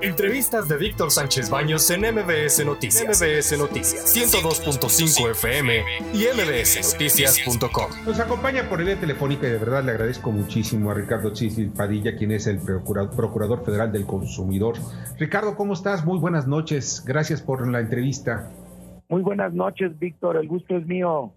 Entrevistas de Víctor Sánchez Baños en MBS Noticias. MBS Noticias 102.5 FM y mbsnoticias.com. Nos acompaña por vía telefónica y de verdad le agradezco muchísimo a Ricardo Chisil Padilla, quien es el Procurador Federal del Consumidor. Ricardo, ¿cómo estás? Muy buenas noches. Gracias por la entrevista. Muy buenas noches, Víctor. El gusto es mío.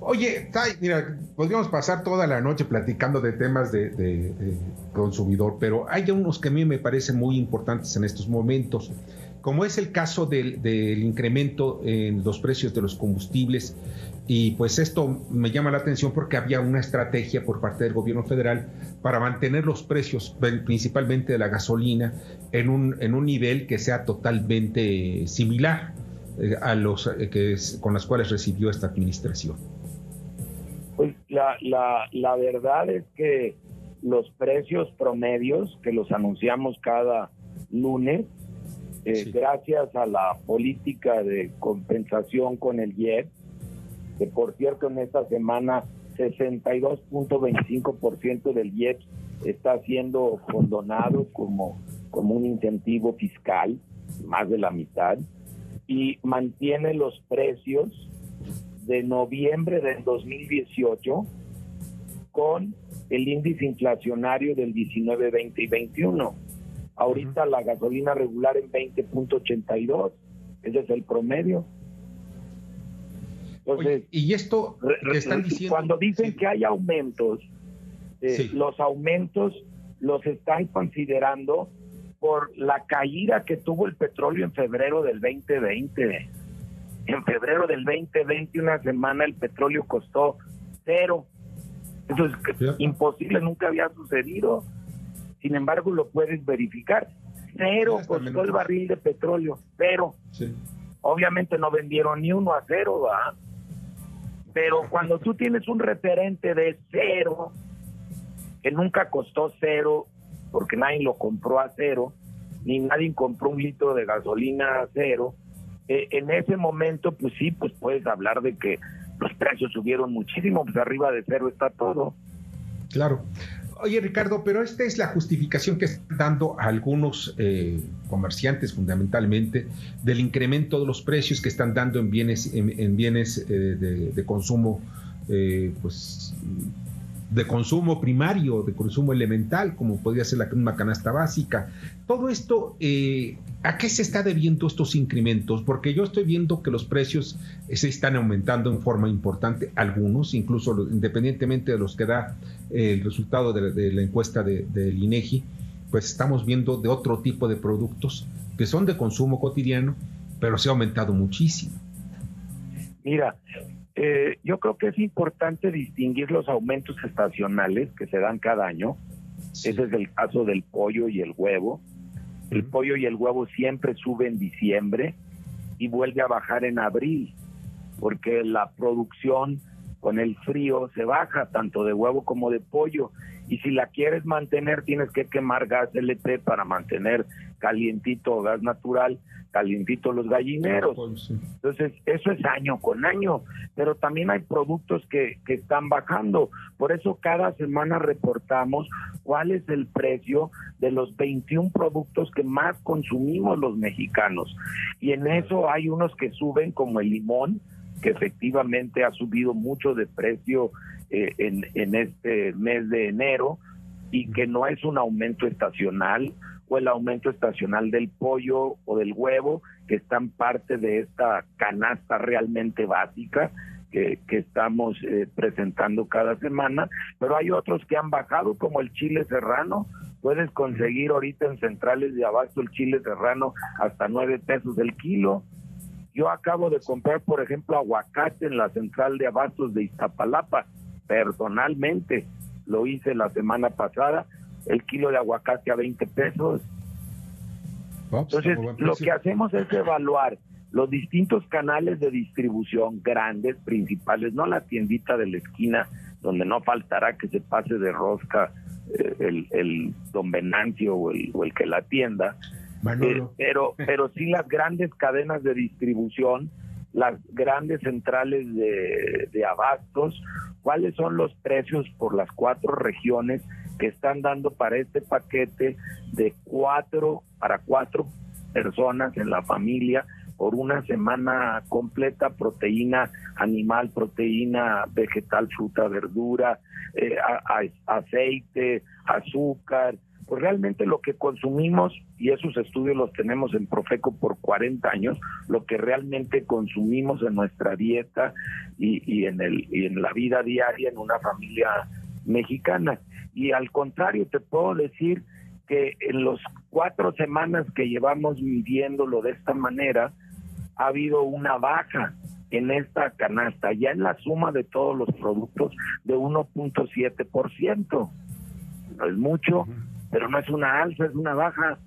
Oye, mira, podríamos pasar toda la noche platicando de temas de, consumidor, pero hay unos que a mí me parecen muy importantes en estos momentos, como es el caso del, incremento en los precios de los combustibles. Y pues esto me llama la atención porque había una estrategia por parte del gobierno federal para mantener los precios, principalmente de la gasolina, en un, en un nivel que sea totalmente similar eh, a los eh, que con las cuales recibió esta administración. La, la, la verdad es que los precios promedios que los anunciamos cada lunes, eh, gracias a la política de compensación con el IEP, que por cierto en esta semana 62.25% del IEP está siendo condonado como, como un incentivo fiscal, más de la mitad, y mantiene los precios de noviembre del 2018 con el índice inflacionario del 19, 20 y 21. Ahorita la gasolina regular en 20.82, ese es el promedio. Entonces, y esto que están diciendo cuando dicen que hay aumentos, eh, los aumentos los están considerando por la caída que tuvo el petróleo en febrero del 2020. En febrero del 2020, una semana, el petróleo costó cero. Eso es imposible, nunca había sucedido. Sin embargo, lo puedes verificar. Cero costó el barril de petróleo, cero. Obviamente no vendieron ni uno a cero, ¿va? Pero cuando tú tienes un referente de cero, que nunca costó cero, porque nadie lo compró a cero, ni nadie compró un litro de gasolina a cero, eh, en ese momento, pues sí, pues puedes hablar de que los precios subieron muchísimo, pues arriba de cero está todo. Claro. Oye, Ricardo, pero esta es la justificación que están dando algunos eh, comerciantes fundamentalmente del incremento de los precios que están dando en bienes, en, bienes eh, de, de, consumo pues de consumo primario, de consumo elemental, como podría ser la canasta básica. Todo esto, eh, ¿a qué se está debiendo estos incrementos? Porque yo estoy viendo que los precios se están aumentando en forma importante, algunos, incluso independientemente de los que da eh, el resultado de, la encuesta del INEGI, pues estamos viendo de otro tipo de productos que son de consumo cotidiano, pero se ha aumentado muchísimo. Mira, eh, yo creo que es importante distinguir los aumentos estacionales que se dan cada año. Ese es el caso del pollo y el huevo. El pollo y el huevo siempre sube en diciembre y vuelve a bajar en abril, porque la producción con el frío se baja tanto de huevo como de pollo y si la quieres mantener tienes que quemar gas LP para mantener calientito gas natural, calientito los gallineros. Entonces, eso es año con año, pero también hay productos que, que están bajando. Por eso cada semana reportamos cuál es el precio de los 21 productos que más consumimos los mexicanos. Y en eso hay unos que suben como el limón, que efectivamente ha subido mucho de precio eh, en, en este mes de enero y que no es un aumento estacional o el aumento estacional del pollo o del huevo, que están parte de esta canasta realmente básica que, que estamos eh, presentando cada semana, pero hay otros que han bajado, como el chile serrano. Puedes conseguir ahorita en centrales de abasto el chile serrano hasta nueve pesos el kilo. Yo acabo de comprar, por ejemplo, aguacate en la central de abastos de Iztapalapa personalmente lo hice la semana pasada, el kilo de aguacate a 20 pesos. Entonces, lo que hacemos es evaluar los distintos canales de distribución grandes, principales, no la tiendita de la esquina, donde no faltará que se pase de rosca eh, el, el, don Venancio o el, o el que la atienda, eh, pero, pero sí las grandes cadenas de distribución, las grandes centrales de, de abastos, cuáles son los precios por las cuatro regiones que están dando para este paquete de cuatro para cuatro personas en la familia por una semana completa, proteína animal, proteína vegetal, fruta, verdura, eh, aceite, azúcar, pues realmente lo que consumimos, y esos estudios los tenemos en Profeco por 40 años, lo que realmente consumimos en nuestra dieta y, y, en, el, y en la vida diaria en una familia mexicana. Y al contrario, te puedo decir que en los cuatro semanas que llevamos viviéndolo de esta manera, ha habido una baja en esta canasta, ya en la suma de todos los productos de 1.7%. No es mucho, pero no es una alza, es una baja.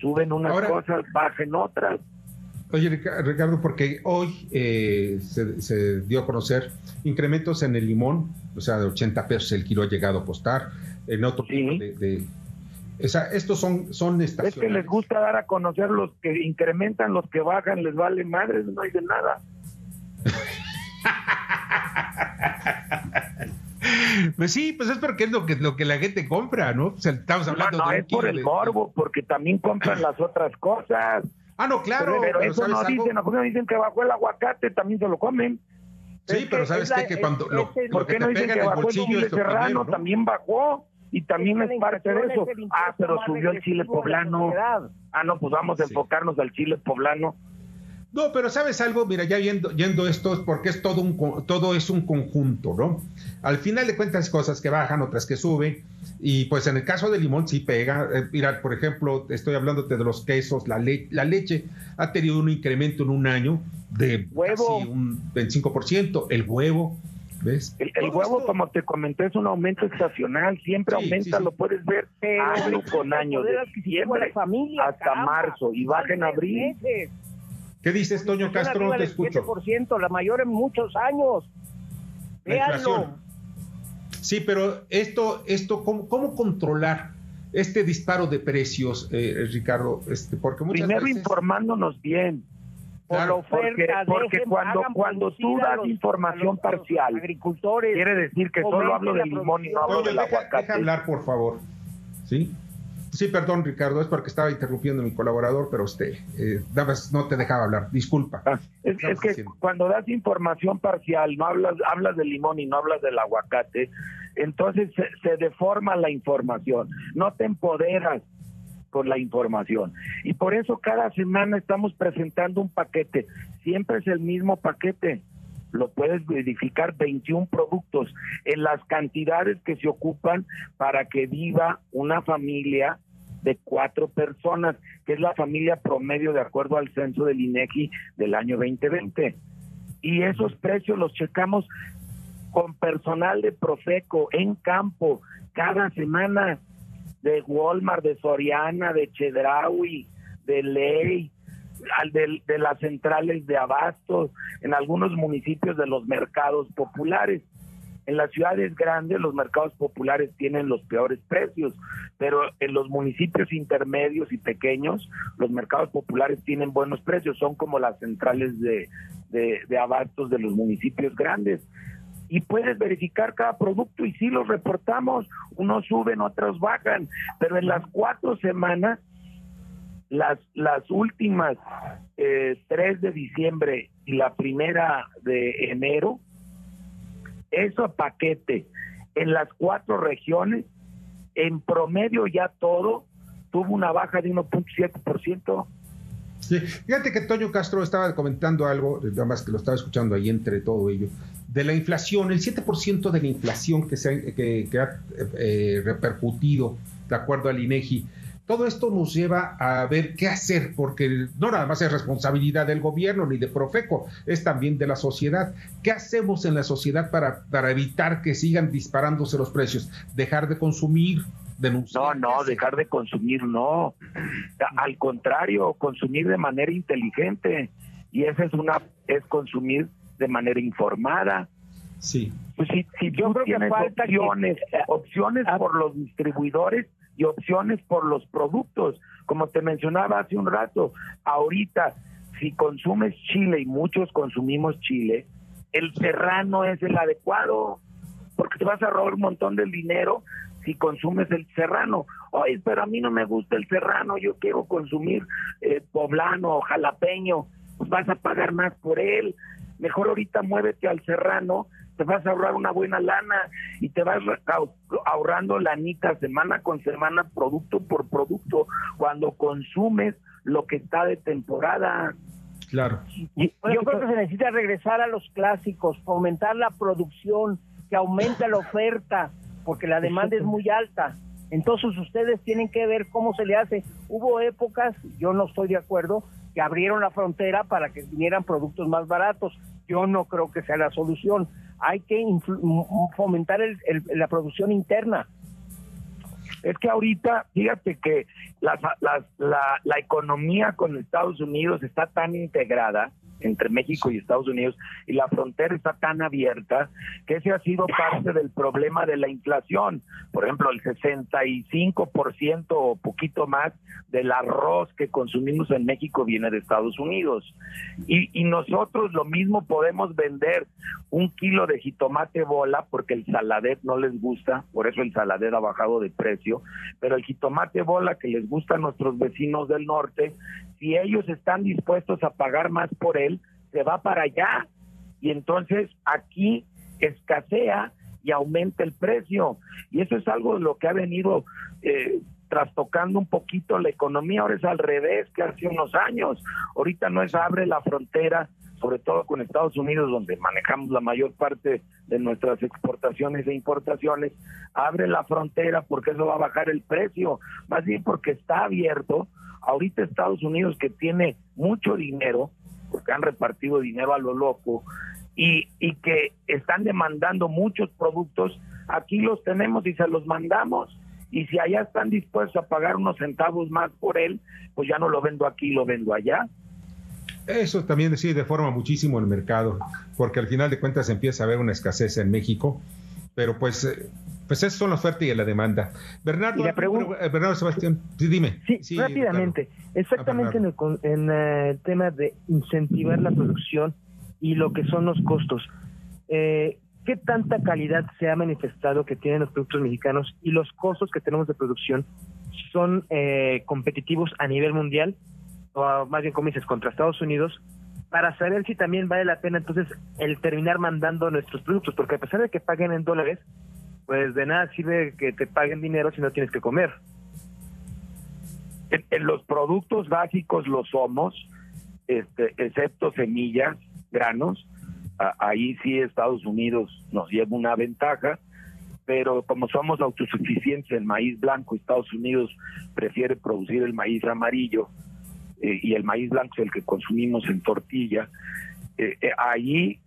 Suben unas cosas, bajen otras. Oye, Ricardo, porque hoy eh, se, dio a conocer incrementos en el limón, o sea, de 80 pesos el kilo ha llegado a costar, en otro tipo de, o sea, estos son, son Es que les gusta dar a conocer los que incrementan, los que bajan, les vale madres, no hay de nada. Pues sí, pues es porque es lo que, lo que la gente compra, ¿no? O sea, estamos hablando no, no, es por el morbo, porque también compran las otras cosas. Ah, no, claro. Pero, eso no dicen, no dicen que bajó el aguacate, también se lo comen. Sí, pero ¿sabes qué? Que cuando lo, ¿Por qué no dicen que bajó el chile serrano? También bajó y también es parte de eso. Ah, pero subió el chile poblano. Ah, no, pues vamos a enfocarnos al chile poblano. No, pero sabes algo, mira, ya yendo, yendo esto es porque es todo un todo es un conjunto, ¿no? Al final de cuentas cosas que bajan, otras que suben, y pues en el caso del limón sí pega. Eh, mira, por ejemplo, estoy hablándote de los quesos, la, la leche ha tenido un incremento en un año de casi un 25%, el huevo, ¿ves? El, huevo, como te comenté, es un aumento estacional, siempre aumenta, lo puedes ver año con año, de diciembre hasta marzo, y baja en abril. ¿Qué dices, Toño Castro? No te escucho. la mayor en muchos años. Véanlo. Sí, pero esto, esto ¿cómo, cómo controlar este disparo de precios, eh, Ricardo? Este, porque Primero informándonos bien. Claro, porque, porque cuando, cuando tú das información parcial, agricultores, quiere decir que solo hablo del limón y no hablo del aguacate. Deja hablar, por favor. ¿Sí? Sí, perdón, Ricardo, es porque estaba interrumpiendo a mi colaborador, pero usted eh, no te dejaba hablar. Disculpa. Ah, es, que cuando das información parcial, no hablas, hablas del limón y no hablas del aguacate, entonces se, deforma la información. No te empoderas con la información. Y por eso cada semana estamos presentando un paquete. Siempre es el mismo paquete lo puedes verificar 21 productos en las cantidades que se ocupan para que viva una familia de cuatro personas, que es la familia promedio de acuerdo al censo del INEGI del año 2020. Y esos precios los checamos con personal de Profeco en campo cada semana de Walmart, de Soriana, de Chedraui, de Ley, de, de las centrales de abastos, en algunos municipios de los mercados populares. En las ciudades grandes los mercados populares tienen los peores precios, pero en los municipios intermedios y pequeños los mercados populares tienen buenos precios, son como las centrales de, de, abastos de los municipios grandes. Y puedes verificar cada producto y si los reportamos, unos suben, otros bajan, pero en las cuatro semanas las, las últimas eh, 3 de diciembre y la primera de enero, eso paquete en las cuatro regiones, en promedio ya todo tuvo una baja de 1.7%. Sí, fíjate que Toño Castro estaba comentando algo, nada más que lo estaba escuchando ahí entre todo ello, de la inflación, el 7% de la inflación que, se ha, que, ha eh, repercutido, de acuerdo al INEGI, todo esto nos lleva a ver qué hacer, porque no nada más es responsabilidad del gobierno ni de Profeco, es también de la sociedad. ¿Qué hacemos en la sociedad para, para evitar que sigan disparándose los precios? Dejar de consumir, denunciar. No, no, dejar de consumir, no. Al contrario, consumir de manera inteligente. Y esa es una, es consumir de manera informada. Sí. Pues si, si yo creo que falta opciones, opciones por los distribuidores, y opciones por los productos. Como te mencionaba hace un rato, ahorita si consumes chile y muchos consumimos chile, el serrano es el adecuado porque te vas a robar un montón del dinero si consumes el serrano. Oye, pero a mí no me gusta el serrano, yo quiero consumir eh, poblano o jalapeño, pues vas a pagar más por él. Mejor ahorita muévete al serrano, te vas a ahorrar una buena lana y te vas ahorrando lanita semana con semana, producto por producto, cuando consumes lo que está de temporada. Claro. Yo creo que se necesita regresar a los clásicos, fomentar la producción, que aumente la oferta, porque la demanda es muy alta. Entonces ustedes tienen que ver cómo se le hace. Hubo épocas, yo no estoy de acuerdo, que abrieron la frontera para que vinieran productos más baratos. Yo no creo que sea la solución. Hay que fomentar la producción interna. Es que ahorita, fíjate que la, la economía con Estados Unidos está tan integrada entre México y Estados Unidos y la frontera está tan abierta que ese ha sido parte del problema de la inflación. Por ejemplo, el 65% o poquito más del arroz que consumimos en México viene de Estados Unidos. Y, y nosotros lo mismo podemos vender un kilo de jitomate bola porque el saladet no les gusta, por eso el saladet ha bajado de precio, pero el jitomate bola que les gusta a nuestros vecinos del norte, si ellos están dispuestos a pagar más por él, se va para allá. Y entonces aquí escasea y aumenta el precio. Y eso es algo de lo que ha venido eh, trastocando un poquito la economía. Ahora es al revés que hace unos años. Ahorita no es abre la frontera, sobre todo con Estados Unidos, donde manejamos la mayor parte de nuestras exportaciones e importaciones. Abre la frontera porque eso va a bajar el precio. Más bien porque está abierto Ahorita Estados Unidos que tiene mucho dinero, porque han repartido dinero a lo loco, y, y que están demandando muchos productos, aquí los tenemos y se los mandamos. Y si allá están dispuestos a pagar unos centavos más por él, pues ya no lo vendo aquí, lo vendo allá. Eso también sí deforma muchísimo el mercado, porque al final de cuentas empieza a haber una escasez en México, pero pues eh, pues eso son la oferta y la demanda. Bernardo, eh, Bernardo Sebastián, dime. Sí, rápidamente. Exactamente en, el, eh, tema de incentivar la producción y lo que son los costos. Eh, ¿Qué tanta calidad se ha manifestado que tienen los productos mexicanos y los costos que tenemos de producción son competitivos a nivel mundial, o más bien como dices, contra Estados Unidos, para saber si también vale la pena entonces el terminar mandando nuestros productos, porque a pesar de que paguen en dólares, pues de nada sirve que te paguen dinero si no tienes que comer. En, los productos básicos lo somos, este, excepto semillas, granos. ahí sí Estados Unidos nos lleva una ventaja, pero como somos autosuficientes en maíz blanco, Estados Unidos prefiere producir el maíz amarillo eh, y el maíz blanco es el que consumimos en tortilla. Eh, eh, ahí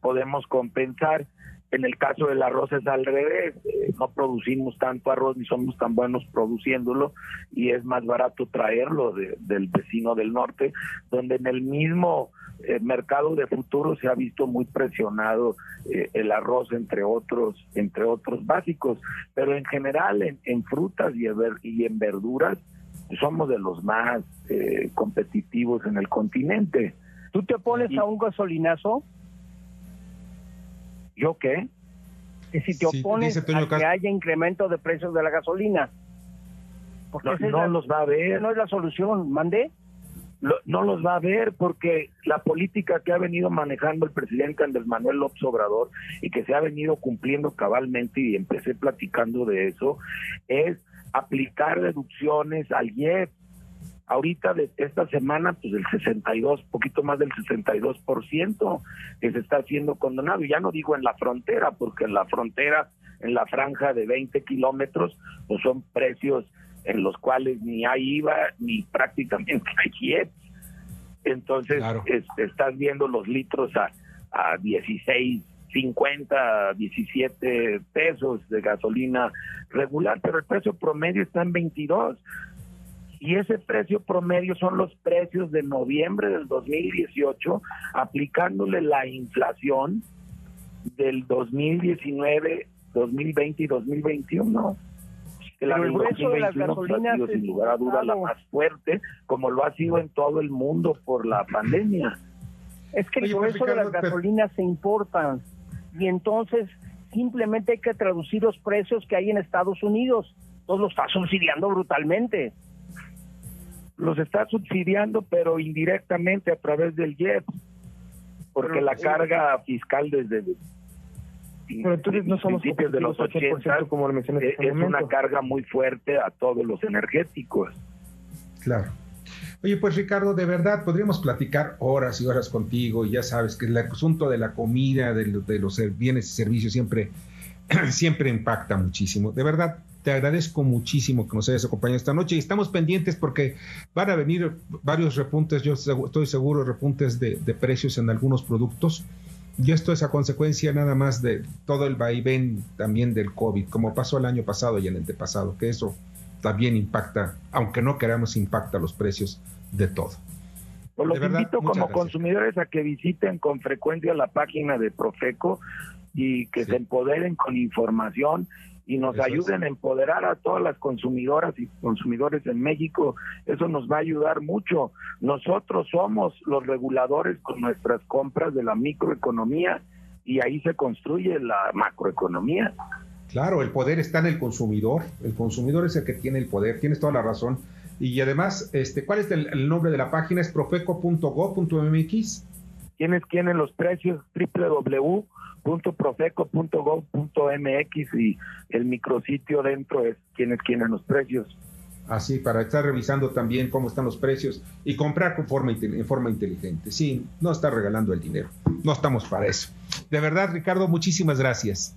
podemos compensar en el caso del arroz es al revés, eh, no producimos tanto arroz ni somos tan buenos produciéndolo y es más barato traerlo del vecino del norte, donde en el mismo eh, mercado de futuro se ha visto muy presionado eh, el arroz entre otros entre otros básicos, pero en general en, frutas y en verduras somos de los más competitivos en el continente. ¿Tú te pones a un gasolinazo? ¿Yo qué? Que si te opones a que haya incremento de precios de la gasolina. Porque no, los va a ver. No es la solución, mandé. no los va a ver porque la política que ha venido manejando el presidente Andrés Manuel López Obrador y que se ha venido cumpliendo cabalmente y empecé platicando de eso es aplicar reducciones al IEP ahorita de esta semana, pues el 62, poquito más del 62% que se está haciendo condonado. Ya no digo en la frontera, porque en la frontera, en la franja de 20 kilómetros, pues son precios en los cuales ni hay IVA ni prácticamente hay IEP. Entonces, estás viendo los litros a, a 16, 50, 17 pesos de gasolina regular, pero el precio promedio está en 22 y ese precio promedio son los precios de noviembre del 2018, aplicándole la inflación del 2019, 2020 y 2021. la el precio de las gasolinas ha sido, sin lugar a duda la más fuerte, como lo ha sido en todo el mundo por la pandemia. Es que el grueso de las gasolinas se importan y entonces simplemente hay que traducir los precios que hay en Estados Unidos. Todos los está subsidiando brutalmente. Los está subsidiando, pero indirectamente a través del JET, porque la carga fiscal desde pero entonces no somos principios de los 80 como lo mencioné es, es una carga muy fuerte a todos los energéticos. Claro. Oye, pues Ricardo, de verdad podríamos platicar horas y horas contigo, y ya sabes que el asunto de la comida, de, los bienes y servicios siempre, siempre impacta muchísimo. De verdad, te agradezco muchísimo que nos hayas acompañado esta noche y estamos pendientes porque van a venir varios repuntes, yo estoy seguro, repuntes de, de precios en algunos productos. Y esto es a consecuencia nada más de todo el vaivén también del COVID, como pasó el año pasado y el antepasado, que eso también impacta, aunque no queramos, impacta los precios de todo. Pues los invito como consumidores a que visiten con frecuencia la página de Profeco y que se empoderen con información y nos ayuden a empoderar a todas las consumidoras y consumidores en México. Eso nos va a ayudar mucho. Nosotros somos los reguladores con nuestras compras de la microeconomía y ahí se construye la macroeconomía. Claro, el poder está en el consumidor. El consumidor es el que tiene el poder. Tienes toda la razón. Y además, este, ¿cuál es el, nombre de la página? ¿Es profeco.gov.mx? ¿Quiénes tienen los precios? www.profeco.gov.mx y el micrositio dentro es quienes tienen los precios. Así, para estar revisando también cómo están los precios y comprar con forma, en forma inteligente. Sí, no estar regalando el dinero. No estamos para eso. De verdad, Ricardo, muchísimas gracias.